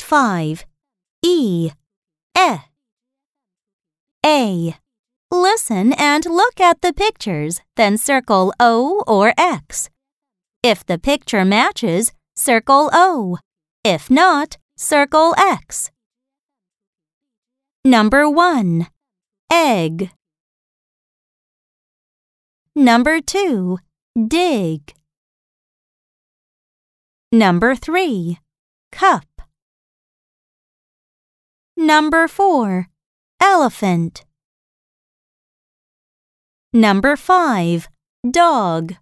5. E. E. A. Listen and look at the pictures, then circle O or X. If the picture matches, circle O. If not, circle X. Number 1. Egg. Number 2. Dig. Number 3. Cup. Number 4. Elephant. Number 5. Dog.